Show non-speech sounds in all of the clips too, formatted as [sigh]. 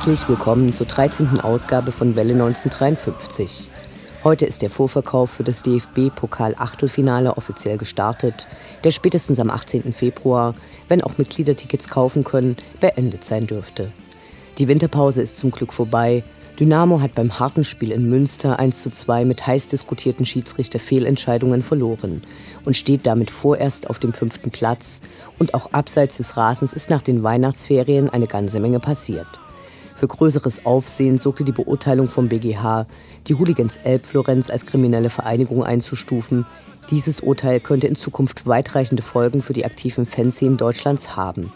Herzlich willkommen zur 13. Ausgabe von Welle 1953. Heute ist der Vorverkauf für das DFB-Pokal-Achtelfinale offiziell gestartet, der spätestens am 18. Februar, wenn auch Mitglieder Tickets kaufen können, beendet sein dürfte. Die Winterpause ist zum Glück vorbei. Dynamo hat beim harten Spiel in Münster 1 zu 2 mit heiß diskutierten Schiedsrichter-Fehlentscheidungen verloren und steht damit vorerst auf dem fünften Platz. Und auch abseits des Rasens ist nach den Weihnachtsferien eine ganze Menge passiert. Für größeres Aufsehen sorgte die Beurteilung vom BGH, die Hooligans Elbflorenz als kriminelle Vereinigung einzustufen. Dieses Urteil könnte in Zukunft weitreichende Folgen für die aktiven Fanszenen Deutschlands haben.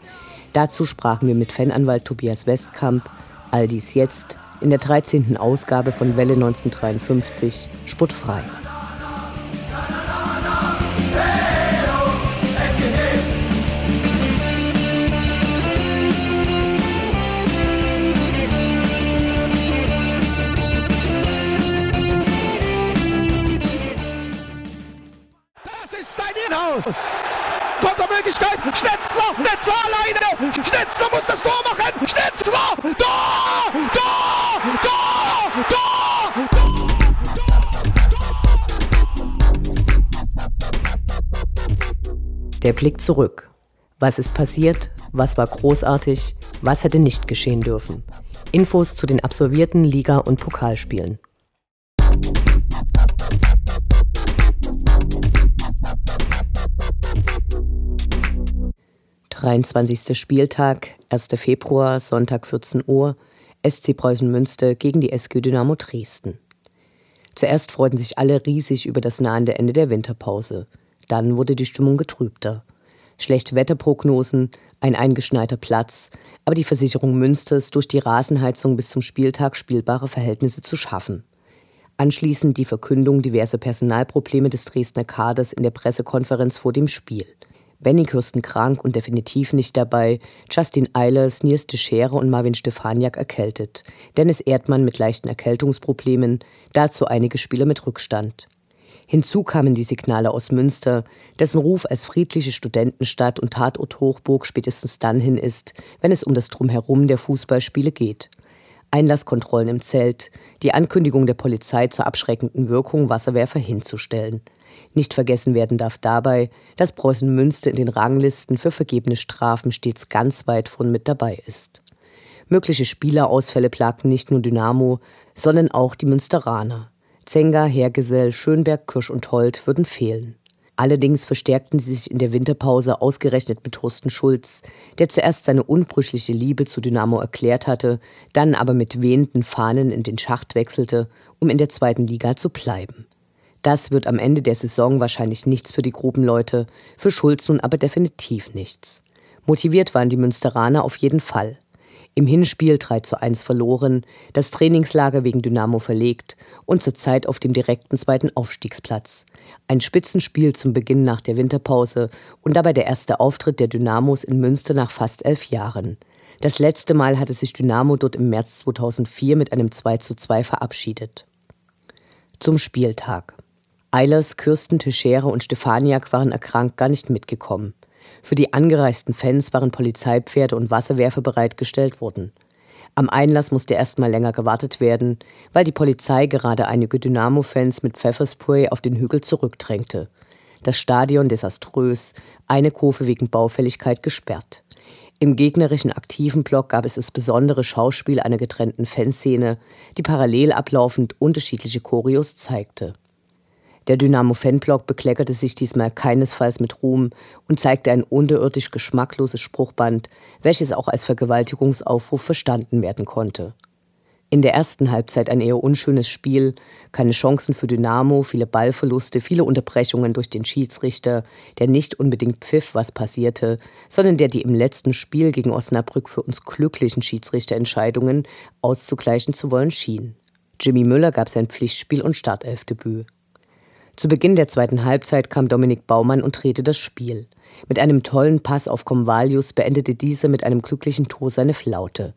Dazu sprachen wir mit Fananwalt Tobias Westkamp. All dies jetzt in der 13. Ausgabe von Welle 1953 Sportfrei. Raus. Kontermöglichkeit. Schnetzler. Schnetzler alleine. Schnetzler muss das Tor machen. Schnetzler. Tor. Tor. Tor. Tor. Der Blick zurück. Was ist passiert? Was war großartig? Was hätte nicht geschehen dürfen? Infos zu den absolvierten Liga- und Pokalspielen. 23. Spieltag, 1. Februar, Sonntag 14 Uhr, SC Preußen Münster gegen die SG Dynamo Dresden. Zuerst freuten sich alle riesig über das nahende Ende der Winterpause. Dann wurde die Stimmung getrübter. Schlechte Wetterprognosen, ein eingeschneiter Platz, aber die Versicherung Münsters, durch die Rasenheizung bis zum Spieltag spielbare Verhältnisse zu schaffen. Anschließend die Verkündung diverser Personalprobleme des Dresdner Kaders in der Pressekonferenz vor dem Spiel. Benny Kürsten krank und definitiv nicht dabei, Justin Eilers, Nils de Schere und Marvin Stefaniak erkältet, Dennis Erdmann mit leichten Erkältungsproblemen, dazu einige Spieler mit Rückstand. Hinzu kamen die Signale aus Münster, dessen Ruf als friedliche Studentenstadt und Tatort Hochburg spätestens dann hin ist, wenn es um das Drumherum der Fußballspiele geht. Einlasskontrollen im Zelt, die Ankündigung der Polizei zur abschreckenden Wirkung, Wasserwerfer hinzustellen – nicht vergessen werden darf dabei, dass Preußen Münster in den Ranglisten für vergebene Strafen stets ganz weit vorn mit dabei ist. Mögliche Spielerausfälle plagten nicht nur Dynamo, sondern auch die Münsteraner. Zenga, Hergesell, Schönberg, Kirsch und Holt würden fehlen. Allerdings verstärkten sie sich in der Winterpause ausgerechnet mit Thorsten Schulz, der zuerst seine unbrüchliche Liebe zu Dynamo erklärt hatte, dann aber mit wehenden Fahnen in den Schacht wechselte, um in der zweiten Liga zu bleiben. Das wird am Ende der Saison wahrscheinlich nichts für die Grubenleute, für Schulz nun aber definitiv nichts. Motiviert waren die Münsteraner auf jeden Fall. Im Hinspiel 3 zu 1 verloren, das Trainingslager wegen Dynamo verlegt und zurzeit auf dem direkten zweiten Aufstiegsplatz. Ein Spitzenspiel zum Beginn nach der Winterpause und dabei der erste Auftritt der Dynamos in Münster nach fast elf Jahren. Das letzte Mal hatte sich Dynamo dort im März 2004 mit einem 2 zu 2 verabschiedet. Zum Spieltag. Eilers, Kürsten, Teixeira und Stefaniak waren erkrankt gar nicht mitgekommen. Für die angereisten Fans waren Polizeipferde und Wasserwerfer bereitgestellt worden. Am Einlass musste erstmal länger gewartet werden, weil die Polizei gerade einige Dynamo-Fans mit Pfefferspray auf den Hügel zurückdrängte. Das Stadion desaströs, eine Kurve wegen Baufälligkeit gesperrt. Im gegnerischen aktiven Block gab es das besondere Schauspiel einer getrennten Fanszene, die parallel ablaufend unterschiedliche Choreos zeigte. Der Dynamo-Fanblock bekleckerte sich diesmal keinesfalls mit Ruhm und zeigte ein unterirdisch geschmackloses Spruchband, welches auch als Vergewaltigungsaufruf verstanden werden konnte. In der ersten Halbzeit ein eher unschönes Spiel, keine Chancen für Dynamo, viele Ballverluste, viele Unterbrechungen durch den Schiedsrichter, der nicht unbedingt pfiff, was passierte, sondern der die im letzten Spiel gegen Osnabrück für uns glücklichen Schiedsrichterentscheidungen auszugleichen zu wollen schien. Jimmy Müller gab sein Pflichtspiel und Startelfdebüt. Zu Beginn der zweiten Halbzeit kam Dominik Baumann und drehte das Spiel. Mit einem tollen Pass auf Convalius beendete dieser mit einem glücklichen Tor seine Flaute.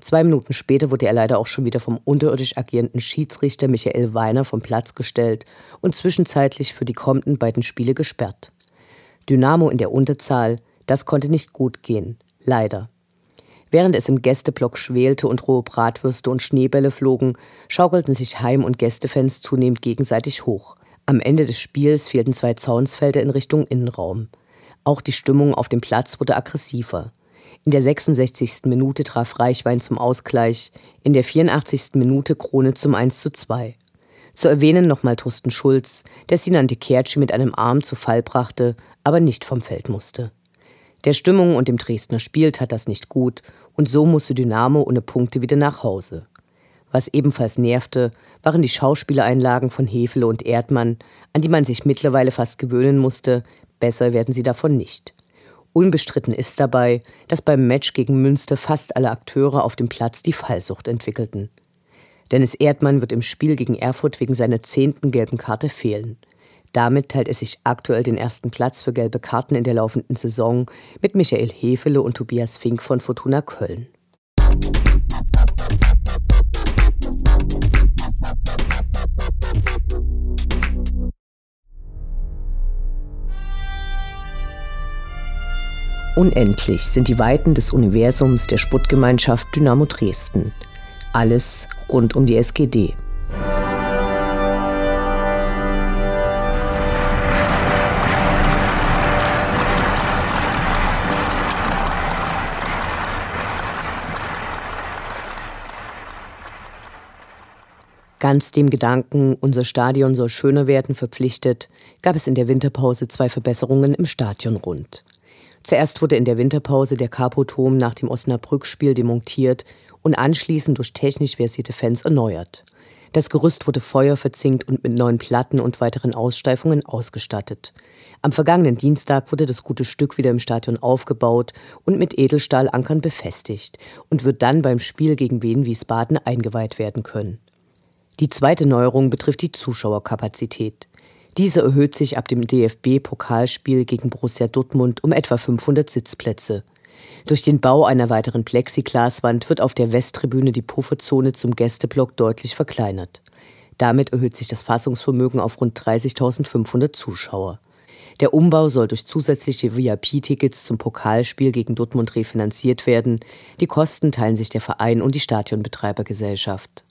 Zwei Minuten später wurde er leider auch schon wieder vom unterirdisch agierenden Schiedsrichter Michael Weiner vom Platz gestellt und zwischenzeitlich für die kommenden beiden Spiele gesperrt. Dynamo in der Unterzahl, das konnte nicht gut gehen. Leider. Während es im Gästeblock schwelte und rohe Bratwürste und Schneebälle flogen, schaukelten sich Heim- und Gästefans zunehmend gegenseitig hoch. Am Ende des Spiels fehlten zwei Zaunsfelder in Richtung Innenraum. Auch die Stimmung auf dem Platz wurde aggressiver. In der 66. Minute traf Reichwein zum Ausgleich, in der 84. Minute Krone zum 1 zu 2. Zu erwähnen nochmal Thorsten Schulz, der Sinan Kerci mit einem Arm zu Fall brachte, aber nicht vom Feld musste. Der Stimmung und dem Dresdner Spiel tat das nicht gut und so musste Dynamo ohne Punkte wieder nach Hause. Was ebenfalls nervte, waren die Schauspieleinlagen von Hefele und Erdmann, an die man sich mittlerweile fast gewöhnen musste, besser werden sie davon nicht. Unbestritten ist dabei, dass beim Match gegen Münster fast alle Akteure auf dem Platz die Fallsucht entwickelten. Dennis Erdmann wird im Spiel gegen Erfurt wegen seiner zehnten gelben Karte fehlen. Damit teilt er sich aktuell den ersten Platz für gelbe Karten in der laufenden Saison mit Michael Hefele und Tobias Fink von Fortuna Köln. Unendlich sind die Weiten des Universums der Sputtgemeinschaft Dynamo Dresden. Alles rund um die SGD. Ganz dem Gedanken, unser Stadion soll schöner werden, verpflichtet, gab es in der Winterpause zwei Verbesserungen im Stadionrund. Zuerst wurde in der Winterpause der Capoturm nach dem Osnabrück-Spiel demontiert und anschließend durch technisch versierte Fans erneuert. Das Gerüst wurde feuerverzinkt und mit neuen Platten und weiteren Aussteifungen ausgestattet. Am vergangenen Dienstag wurde das gute Stück wieder im Stadion aufgebaut und mit Edelstahlankern befestigt und wird dann beim Spiel gegen Wien Wiesbaden eingeweiht werden können. Die zweite Neuerung betrifft die Zuschauerkapazität. Diese erhöht sich ab dem DFB-Pokalspiel gegen Borussia Dortmund um etwa 500 Sitzplätze. Durch den Bau einer weiteren Plexiglaswand wird auf der Westtribüne die Pufferzone zum Gästeblock deutlich verkleinert. Damit erhöht sich das Fassungsvermögen auf rund 30.500 Zuschauer. Der Umbau soll durch zusätzliche VIP-Tickets zum Pokalspiel gegen Dortmund refinanziert werden. Die Kosten teilen sich der Verein und die Stadionbetreibergesellschaft.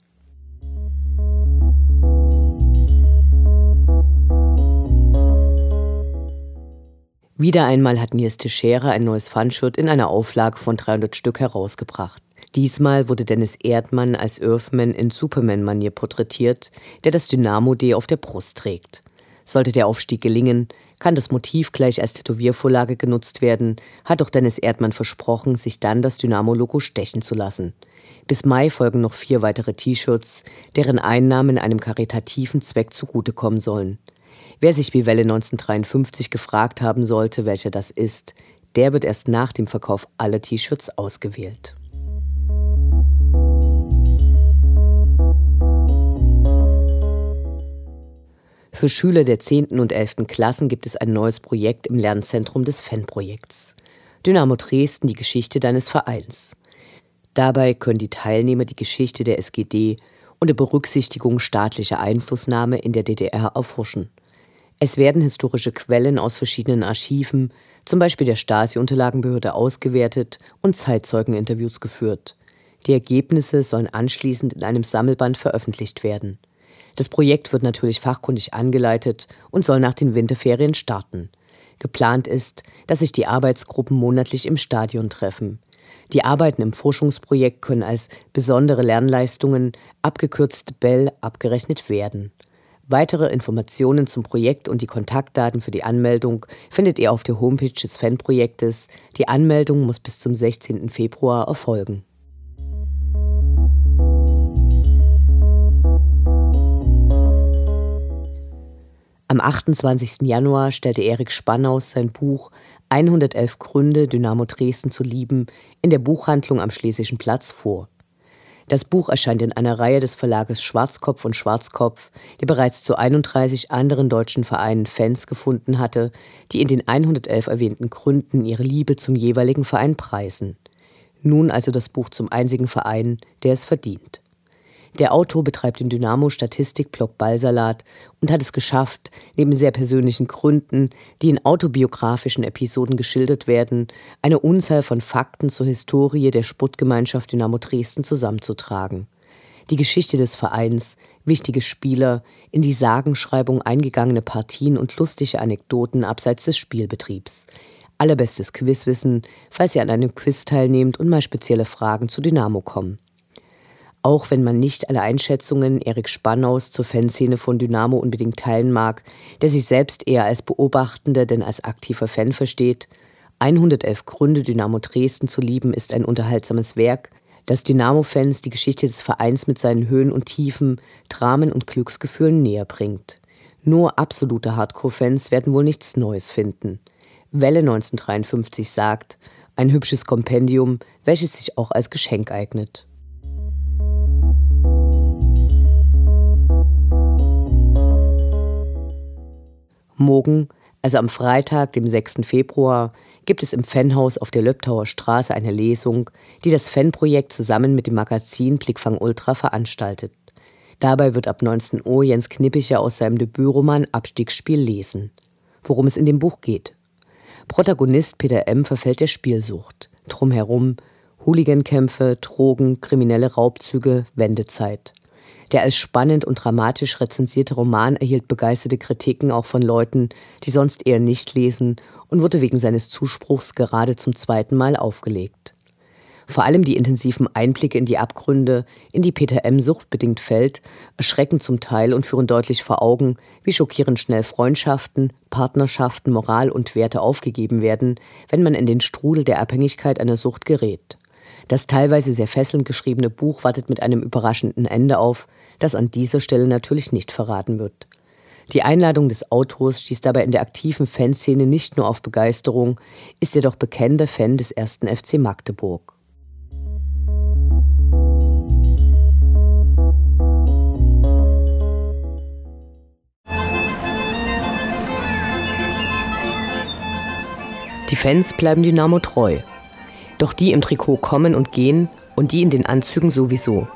Wieder einmal hat Nils Teixeira ein neues Fanshirt in einer Auflage von 300 Stück herausgebracht. Diesmal wurde Dennis Erdmann als Earthman in Superman-Manier porträtiert, der das Dynamo-D auf der Brust trägt. Sollte der Aufstieg gelingen, kann das Motiv gleich als Tätowiervorlage genutzt werden, hat doch Dennis Erdmann versprochen, sich dann das Dynamo-Logo stechen zu lassen. Bis Mai folgen noch vier weitere T-Shirts, deren Einnahmen einem karitativen Zweck zugutekommen sollen. Wer sich wie Welle 1953 gefragt haben sollte, welcher das ist, der wird erst nach dem Verkauf aller T-Shirts ausgewählt. Für Schüler der 10. und 11. Klassen gibt es ein neues Projekt im Lernzentrum des Fanprojekts. Dynamo Dresden, die Geschichte deines Vereins. Dabei können die Teilnehmer die Geschichte der SGD unter Berücksichtigung staatlicher Einflussnahme in der DDR erforschen. Es werden historische Quellen aus verschiedenen Archiven, zum Beispiel der Stasi-Unterlagenbehörde ausgewertet und Zeitzeugeninterviews geführt. Die Ergebnisse sollen anschließend in einem Sammelband veröffentlicht werden. Das Projekt wird natürlich fachkundig angeleitet und soll nach den Winterferien starten. Geplant ist, dass sich die Arbeitsgruppen monatlich im Stadion treffen. Die Arbeiten im Forschungsprojekt können als besondere Lernleistungen, abgekürzt BEL, abgerechnet werden. Weitere Informationen zum Projekt und die Kontaktdaten für die Anmeldung findet ihr auf der Homepage des Fanprojektes. Die Anmeldung muss bis zum 16. Februar erfolgen. Am 28. Januar stellte Erik Spannaus sein Buch 111 Gründe, Dynamo Dresden zu lieben in der Buchhandlung am Schlesischen Platz vor. Das Buch erscheint in einer Reihe des Verlages Schwarzkopf und Schwarzkopf, der bereits zu 31 anderen deutschen Vereinen Fans gefunden hatte, die in den 111 erwähnten Gründen ihre Liebe zum jeweiligen Verein preisen. Nun also das Buch zum einzigen Verein, der es verdient. Der Autor betreibt den Dynamo-Statistik-Blog Ballsalat und hat es geschafft, neben sehr persönlichen Gründen, die in autobiografischen Episoden geschildert werden, eine Unzahl von Fakten zur Historie der Sportgemeinschaft Dynamo Dresden zusammenzutragen. Die Geschichte des Vereins, wichtige Spieler, in die Sagenschreibung eingegangene Partien und lustige Anekdoten abseits des Spielbetriebs. Allerbestes Quizwissen, falls ihr an einem Quiz teilnehmt und mal spezielle Fragen zu Dynamo kommen. Auch wenn man nicht alle Einschätzungen Erik Spannaus zur Fanszene von Dynamo unbedingt teilen mag, der sich selbst eher als Beobachtender denn als aktiver Fan versteht, 111 Gründe, Dynamo Dresden zu lieben, ist ein unterhaltsames Werk, das Dynamo-Fans die Geschichte des Vereins mit seinen Höhen und Tiefen, Dramen und Glücksgefühlen näher bringt. Nur absolute Hardcore-Fans werden wohl nichts Neues finden. Welle 1953 sagt, ein hübsches Kompendium, welches sich auch als Geschenk eignet. Morgen, also am Freitag, dem 6. Februar, gibt es im Fanhaus auf der Löbtauer Straße eine Lesung, die das Fanprojekt zusammen mit dem Magazin Blickfang Ultra veranstaltet. Dabei wird ab 19 Uhr Jens Knippicher aus seinem Debütroman Abstiegsspiel lesen. Worum es in dem Buch geht. Protagonist Peter M. verfällt der Spielsucht. Drumherum Hooligankämpfe, Drogen, kriminelle Raubzüge, Wendezeit. Der als spannend und dramatisch rezensierte Roman erhielt begeisterte Kritiken auch von Leuten, die sonst eher nicht lesen und wurde wegen seines Zuspruchs gerade zum zweiten Mal aufgelegt. Vor allem die intensiven Einblicke in die Abgründe, in die Peter M. suchtbedingt fällt, erschrecken zum Teil und führen deutlich vor Augen, wie schockierend schnell Freundschaften, Partnerschaften, Moral und Werte aufgegeben werden, wenn man in den Strudel der Abhängigkeit einer Sucht gerät. Das teilweise sehr fesselnd geschriebene Buch wartet mit einem überraschenden Ende auf, das an dieser Stelle natürlich nicht verraten wird. Die Einladung des Autors stieß dabei in der aktiven Fanszene nicht nur auf Begeisterung, ist jedoch bekennender Fan des ersten FC Magdeburg. Die Fans bleiben Dynamo treu. Doch die im Trikot kommen und gehen und die in den Anzügen sowieso.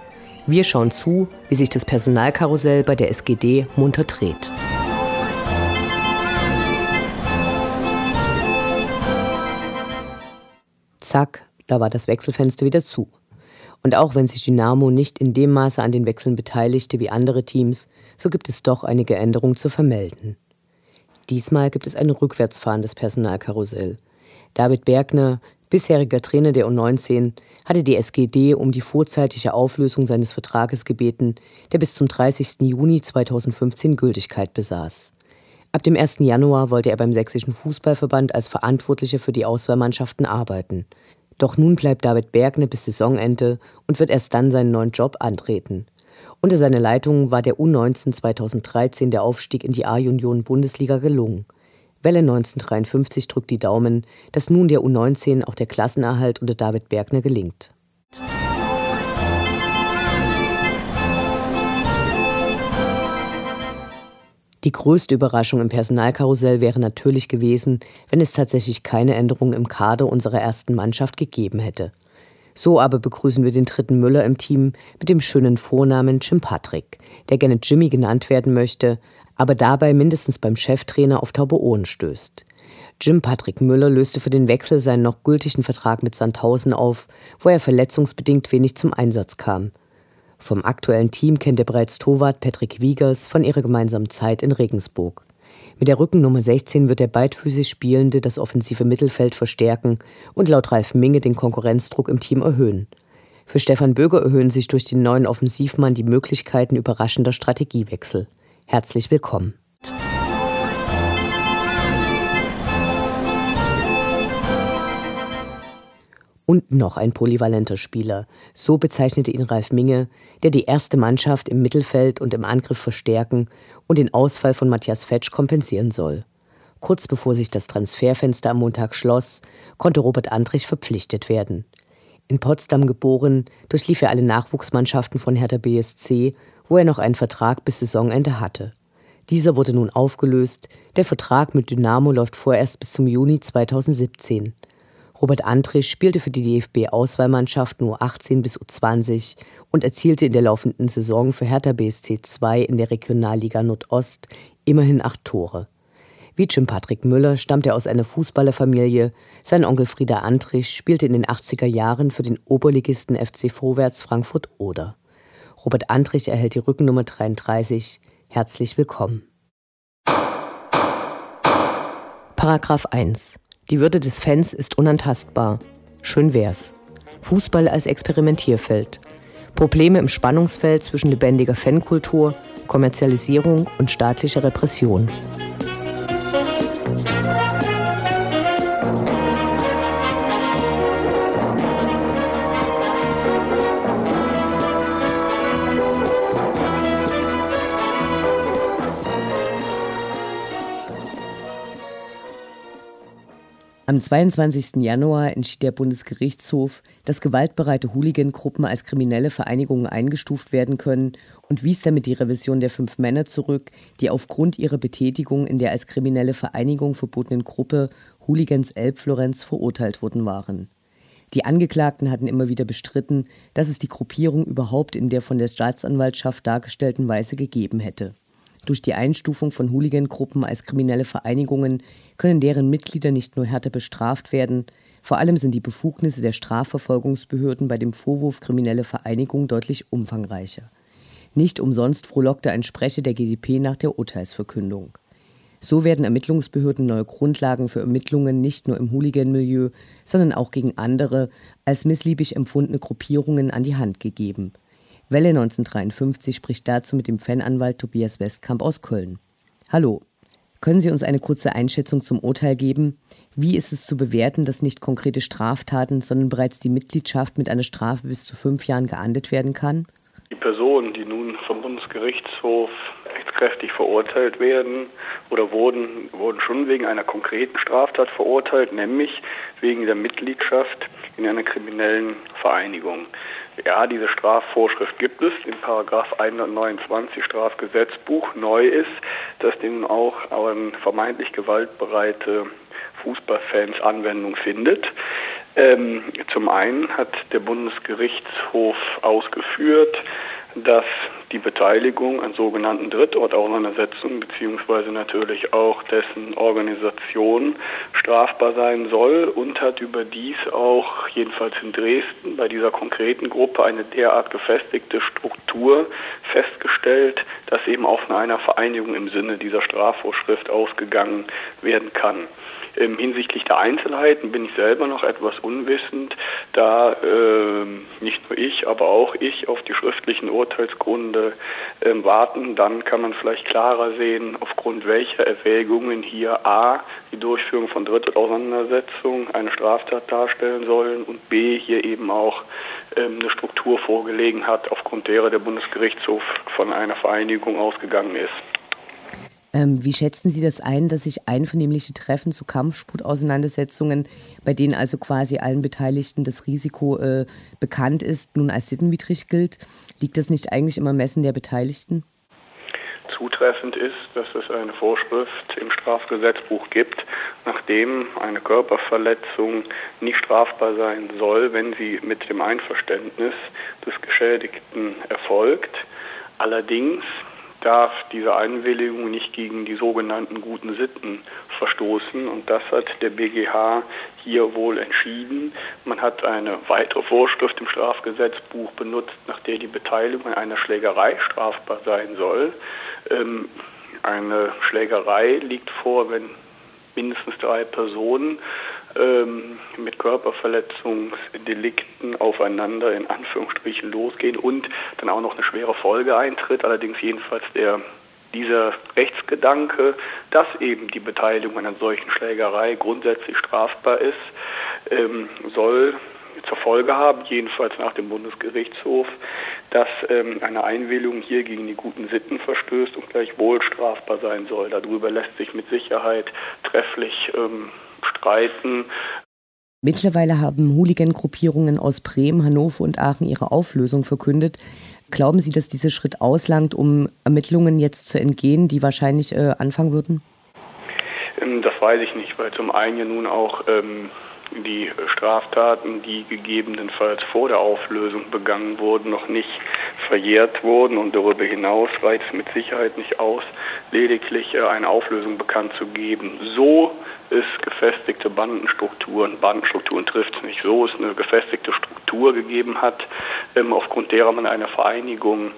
Wir schauen zu, wie sich das Personalkarussell bei der SGD munter dreht. Zack, da war das Wechselfenster wieder zu. Und auch wenn sich Dynamo nicht in dem Maße an den Wechseln beteiligte wie andere Teams, so gibt es doch einige Änderungen zu vermelden. Diesmal gibt es ein rückwärtsfahrendes Personalkarussell. David Bergner, bisheriger Trainer der U19, hatte die SGD um die vorzeitige Auflösung seines Vertrages gebeten, der bis zum 30. Juni 2015 Gültigkeit besaß. Ab dem 1. Januar wollte er beim Sächsischen Fußballverband als Verantwortlicher für die Auswahlmannschaften arbeiten. Doch nun bleibt David Bergne bis Saisonende und wird erst dann seinen neuen Job antreten. Unter seiner Leitung war der U19 2013 der Aufstieg in die A-Union Bundesliga gelungen. Welle 1953 drückt die Daumen, dass nun der U19 auch der Klassenerhalt unter David Bergner gelingt. Die größte Überraschung im Personalkarussell wäre natürlich gewesen, wenn es tatsächlich keine Änderungen im Kader unserer ersten Mannschaft gegeben hätte. So aber begrüßen wir den dritten Müller im Team mit dem schönen Vornamen Jim Patrick, der gerne Jimmy genannt werden möchte, aber dabei mindestens beim Cheftrainer auf taube Ohren stößt. Jim Patrick Müller löste für den Wechsel seinen noch gültigen Vertrag mit Sandhausen auf, wo er verletzungsbedingt wenig zum Einsatz kam. Vom aktuellen Team kennt er bereits Torwart Patrick Wiegers von ihrer gemeinsamen Zeit in Regensburg. Mit der Rückennummer 16 wird der beidfüßig Spielende das offensive Mittelfeld verstärken und laut Ralf Minge den Konkurrenzdruck im Team erhöhen. Für Stefan Böger erhöhen sich durch den neuen Offensivmann die Möglichkeiten überraschender Strategiewechsel. Herzlich willkommen. Und noch ein polyvalenter Spieler. So bezeichnete ihn Ralf Minge, der die erste Mannschaft im Mittelfeld und im Angriff verstärken und den Ausfall von Matthias Fetsch kompensieren soll. Kurz bevor sich das Transferfenster am Montag schloss, konnte Robert Andrich verpflichtet werden. In Potsdam geboren, durchlief er alle Nachwuchsmannschaften von Hertha BSC, wo er noch einen Vertrag bis Saisonende hatte. Dieser wurde nun aufgelöst, der Vertrag mit Dynamo läuft vorerst bis zum Juni 2017. Robert Andrich spielte für die DFB-Auswahlmannschaft nur 18 bis U20 und erzielte in der laufenden Saison für Hertha BSC 2 in der Regionalliga Nordost immerhin acht Tore. Wie Jim Patrick Müller stammt er aus einer Fußballerfamilie. Sein Onkel Frieda Andrich spielte in den 80er Jahren für den Oberligisten FC Vorwärts Frankfurt-Oder. Robert Andrich erhält die Rückennummer 33. Herzlich willkommen. Paragraph 1 die Würde des Fans ist unantastbar. Schön wär's. Fußball als Experimentierfeld. Probleme im Spannungsfeld zwischen lebendiger Fankultur, Kommerzialisierung und staatlicher Repression. Am 22. Januar entschied der Bundesgerichtshof, dass gewaltbereite Hooligan-Gruppen als kriminelle Vereinigungen eingestuft werden können und wies damit die Revision der fünf Männer zurück, die aufgrund ihrer Betätigung in der als kriminelle Vereinigung verbotenen Gruppe Hooligans Elbflorenz verurteilt worden waren. Die Angeklagten hatten immer wieder bestritten, dass es die Gruppierung überhaupt in der von der Staatsanwaltschaft dargestellten Weise gegeben hätte. Durch die Einstufung von Hooligan-Gruppen als kriminelle Vereinigungen können deren Mitglieder nicht nur härter bestraft werden, vor allem sind die Befugnisse der Strafverfolgungsbehörden bei dem Vorwurf kriminelle Vereinigung deutlich umfangreicher. Nicht umsonst frohlockte ein Sprecher der GdP nach der Urteilsverkündung. So werden Ermittlungsbehörden neue Grundlagen für Ermittlungen nicht nur im Hooligan-Milieu, sondern auch gegen andere als missliebig empfundene Gruppierungen an die Hand gegeben. Welle 1953 spricht dazu mit dem Fananwalt Tobias Westkamp aus Köln. Hallo, können Sie uns eine kurze Einschätzung zum Urteil geben? Wie ist es zu bewerten, dass nicht konkrete Straftaten, sondern bereits die Mitgliedschaft mit einer Strafe bis zu fünf Jahren geahndet werden kann? Die Personen, die nun vom Bundesgerichtshof rechtskräftig verurteilt werden oder wurden, wurden schon wegen einer konkreten Straftat verurteilt, nämlich wegen der Mitgliedschaft in einer kriminellen Vereinigung. Ja, diese Strafvorschrift gibt es in Paragraph 129 Strafgesetzbuch. Neu ist, dass dem auch ein vermeintlich gewaltbereite Fußballfans Anwendung findet. Ähm, zum einen hat der Bundesgerichtshof ausgeführt, dass die Beteiligung an sogenannten Drittortauseinandersetzungen beziehungsweise natürlich auch dessen Organisation strafbar sein soll und hat überdies auch jedenfalls in Dresden bei dieser konkreten Gruppe eine derart gefestigte Struktur festgestellt, dass eben auch von einer Vereinigung im Sinne dieser Strafvorschrift ausgegangen werden kann. Ähm, hinsichtlich der Einzelheiten bin ich selber noch etwas unwissend, da äh, nicht nur ich, aber auch ich auf die schriftlichen Urteilsgründe äh, warten. Dann kann man vielleicht klarer sehen, aufgrund welcher Erwägungen hier A, die Durchführung von Drittauseinandersetzungen eine Straftat darstellen sollen und B, hier eben auch ähm, eine Struktur vorgelegen hat, aufgrund derer der Bundesgerichtshof von einer Vereinigung ausgegangen ist. Ähm, wie schätzen Sie das ein, dass sich einvernehmliche Treffen zu Kampfsportauseinandersetzungen, bei denen also quasi allen Beteiligten das Risiko äh, bekannt ist, nun als sittenwidrig gilt? Liegt das nicht eigentlich im Ermessen der Beteiligten? Zutreffend ist, dass es eine Vorschrift im Strafgesetzbuch gibt, nachdem eine Körperverletzung nicht strafbar sein soll, wenn sie mit dem Einverständnis des Geschädigten erfolgt. Allerdings darf diese Einwilligung nicht gegen die sogenannten guten Sitten verstoßen. Und das hat der BGH hier wohl entschieden. Man hat eine weitere Vorschrift im Strafgesetzbuch benutzt, nach der die Beteiligung an einer Schlägerei strafbar sein soll. Ähm, eine Schlägerei liegt vor, wenn mindestens drei Personen ähm, mit Körperverletzungsdelikten aufeinander in Anführungsstrichen losgehen und dann auch noch eine schwere Folge eintritt. Allerdings jedenfalls der dieser Rechtsgedanke, dass eben die Beteiligung an einer solchen Schlägerei grundsätzlich strafbar ist, ähm, soll zur Folge haben, jedenfalls nach dem Bundesgerichtshof, dass ähm, eine Einwilligung hier gegen die guten Sitten verstößt und gleichwohl strafbar sein soll. Darüber lässt sich mit Sicherheit trefflich ähm, streiten. Mittlerweile haben Hooligan-Gruppierungen aus Bremen, Hannover und Aachen ihre Auflösung verkündet. Glauben Sie, dass dieser Schritt auslangt, um Ermittlungen jetzt zu entgehen, die wahrscheinlich äh, anfangen würden? Ähm, das weiß ich nicht, weil zum einen ja nun auch ähm, die Straftaten, die gegebenenfalls vor der Auflösung begangen wurden, noch nicht verjährt wurden und darüber hinaus reicht es mit Sicherheit nicht aus, lediglich äh, eine Auflösung bekannt zu geben. So es gefestigte Bandenstrukturen, Bandenstrukturen trifft es nicht so, es eine gefestigte Struktur gegeben hat, ähm, aufgrund derer man eine Vereinigung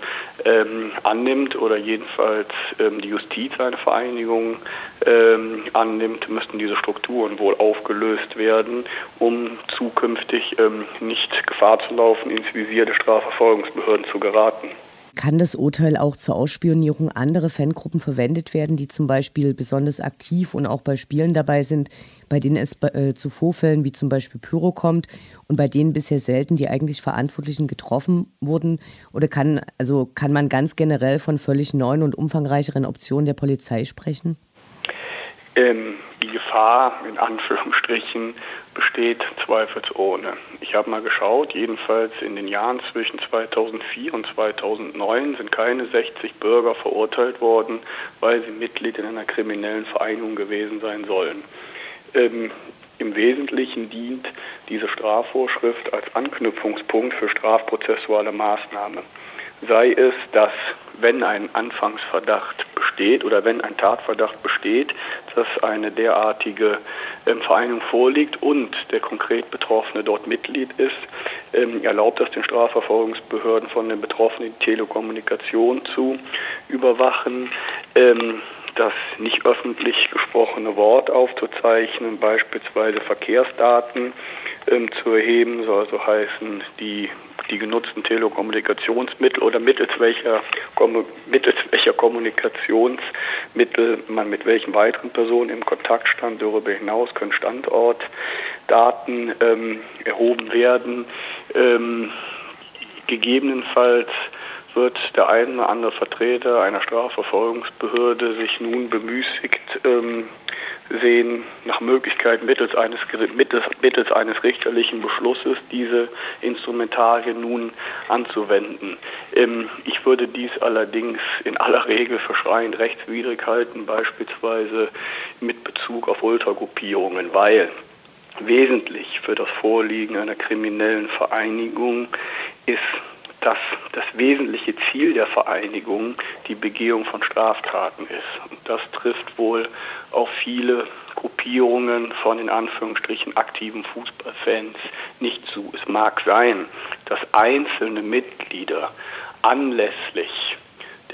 ähm, annimmt oder jedenfalls ähm, die Justiz eine Vereinigung ähm, annimmt, müssten diese Strukturen wohl aufgelöst werden, um zukünftig ähm, nicht Gefahr zu laufen, ins Visier der Strafverfolgungsbehörden zu geraten. Kann das Urteil auch zur Ausspionierung anderer Fangruppen verwendet werden, die zum Beispiel besonders aktiv und auch bei Spielen dabei sind, bei denen es äh, zu Vorfällen wie zum Beispiel Pyro kommt und bei denen bisher selten die eigentlich Verantwortlichen getroffen wurden? Oder kann, also kann man ganz generell von völlig neuen und umfangreicheren Optionen der Polizei sprechen? Ähm, die Gefahr in Anführungsstrichen besteht zweifelsohne. Ich habe mal geschaut, jedenfalls in den Jahren zwischen 2004 und 2009 sind keine 60 Bürger verurteilt worden, weil sie Mitglied in einer kriminellen Vereinigung gewesen sein sollen. Ähm, Im Wesentlichen dient diese Strafvorschrift als Anknüpfungspunkt für strafprozessuale Maßnahmen. Sei es, dass wenn ein Anfangsverdacht besteht oder wenn ein Tatverdacht besteht, dass eine derartige ähm, Vereinigung vorliegt und der konkret Betroffene dort Mitglied ist, ähm, erlaubt das den Strafverfolgungsbehörden von den Betroffenen die Telekommunikation zu überwachen. Ähm, das nicht öffentlich gesprochene Wort aufzuzeichnen, beispielsweise Verkehrsdaten ähm, zu erheben, soll also heißen, die, die genutzten Telekommunikationsmittel oder mittels welcher, mittels welcher Kommunikationsmittel man mit welchen weiteren Personen im Kontakt stand. Darüber hinaus können Standortdaten ähm, erhoben werden. Ähm, gegebenenfalls wird der ein oder andere Vertreter einer Strafverfolgungsbehörde sich nun bemüßigt ähm, sehen, nach Möglichkeit mittels eines, mittels, mittels eines richterlichen Beschlusses diese Instrumentarien nun anzuwenden. Ähm, ich würde dies allerdings in aller Regel für schreiend rechtswidrig halten, beispielsweise mit Bezug auf Ultragruppierungen, weil wesentlich für das Vorliegen einer kriminellen Vereinigung ist dass das wesentliche Ziel der Vereinigung die Begehung von Straftaten ist. Und das trifft wohl auf viele Gruppierungen von in Anführungsstrichen aktiven Fußballfans nicht zu. Es mag sein, dass einzelne Mitglieder anlässlich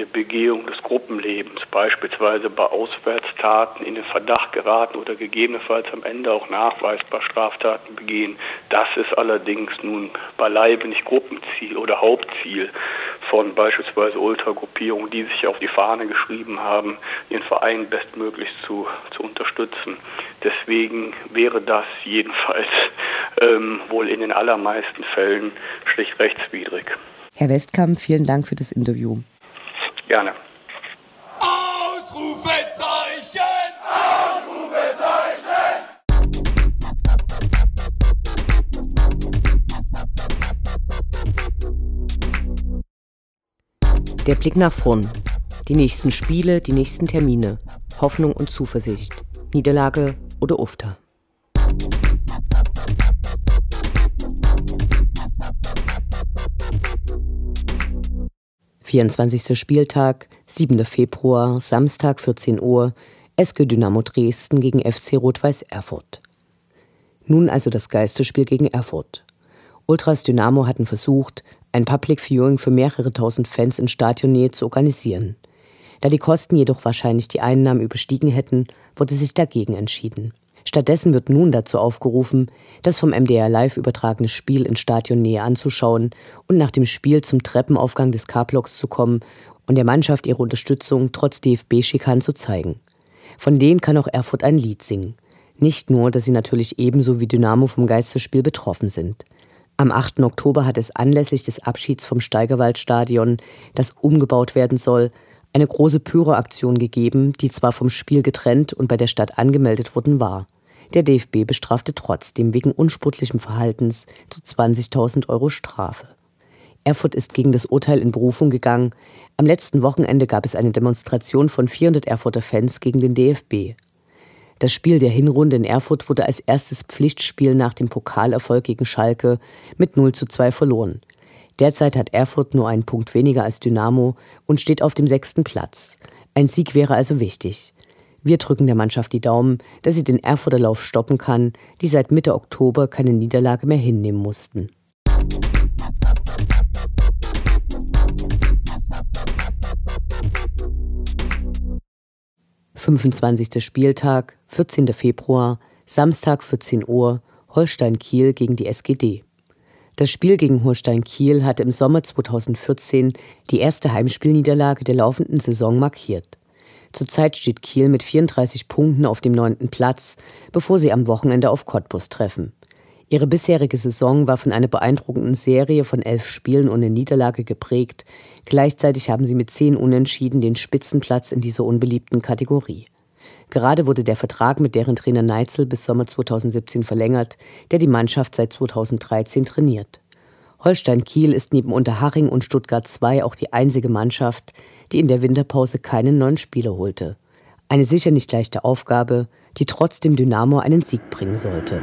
der Begehung des Gruppenlebens, beispielsweise bei Auswärtstaten in den Verdacht geraten oder gegebenenfalls am Ende auch nachweisbar Straftaten begehen. Das ist allerdings nun beileibe nicht Gruppenziel oder Hauptziel von beispielsweise Ultragruppierungen, die sich auf die Fahne geschrieben haben, ihren Verein bestmöglichst zu, zu unterstützen. Deswegen wäre das jedenfalls [laughs] ähm, wohl in den allermeisten Fällen schlicht rechtswidrig. Herr Westkamp, vielen Dank für das Interview. Gerne. Ausrufezeichen! Ausrufezeichen! Der Blick nach vorn. Die nächsten Spiele, die nächsten Termine. Hoffnung und Zuversicht. Niederlage oder Ufter. 24. Spieltag, 7. Februar, Samstag 14 Uhr, SG Dynamo Dresden gegen FC Rot-Weiß Erfurt. Nun also das Geisterspiel gegen Erfurt. Ultras Dynamo hatten versucht, ein Public Viewing für mehrere tausend Fans in Stadionnähe zu organisieren. Da die Kosten jedoch wahrscheinlich die Einnahmen überstiegen hätten, wurde sich dagegen entschieden. Stattdessen wird nun dazu aufgerufen, das vom MDR live übertragene Spiel in Stadionnähe anzuschauen und nach dem Spiel zum Treppenaufgang des K-Blocks zu kommen und der Mannschaft ihre Unterstützung trotz DFB-Schikan zu zeigen. Von denen kann auch Erfurt ein Lied singen. Nicht nur, dass sie natürlich ebenso wie Dynamo vom Geisterspiel betroffen sind. Am 8. Oktober hat es anlässlich des Abschieds vom Steigerwaldstadion, das umgebaut werden soll, eine große Pyroaktion gegeben, die zwar vom Spiel getrennt und bei der Stadt angemeldet worden war. Der DFB bestrafte trotzdem wegen unsportlichem Verhaltens zu 20.000 Euro Strafe. Erfurt ist gegen das Urteil in Berufung gegangen. Am letzten Wochenende gab es eine Demonstration von 400 Erfurter Fans gegen den DFB. Das Spiel der Hinrunde in Erfurt wurde als erstes Pflichtspiel nach dem Pokalerfolg gegen Schalke mit 0 zu 2 verloren. Derzeit hat Erfurt nur einen Punkt weniger als Dynamo und steht auf dem sechsten Platz. Ein Sieg wäre also wichtig. Wir drücken der Mannschaft die Daumen, dass sie den Erfurter Lauf stoppen kann, die seit Mitte Oktober keine Niederlage mehr hinnehmen mussten. 25. Spieltag, 14. Februar, Samstag 14 Uhr, Holstein Kiel gegen die SGD. Das Spiel gegen Holstein Kiel hatte im Sommer 2014 die erste Heimspielniederlage der laufenden Saison markiert. Zurzeit steht Kiel mit 34 Punkten auf dem neunten Platz, bevor sie am Wochenende auf Cottbus treffen. Ihre bisherige Saison war von einer beeindruckenden Serie von elf Spielen ohne Niederlage geprägt. Gleichzeitig haben sie mit zehn Unentschieden den Spitzenplatz in dieser unbeliebten Kategorie. Gerade wurde der Vertrag mit deren Trainer Neitzel bis Sommer 2017 verlängert, der die Mannschaft seit 2013 trainiert. Holstein Kiel ist neben Unterhaching und Stuttgart 2 auch die einzige Mannschaft, die in der Winterpause keinen neuen Spieler holte. Eine sicher nicht leichte Aufgabe, die trotzdem Dynamo einen Sieg bringen sollte.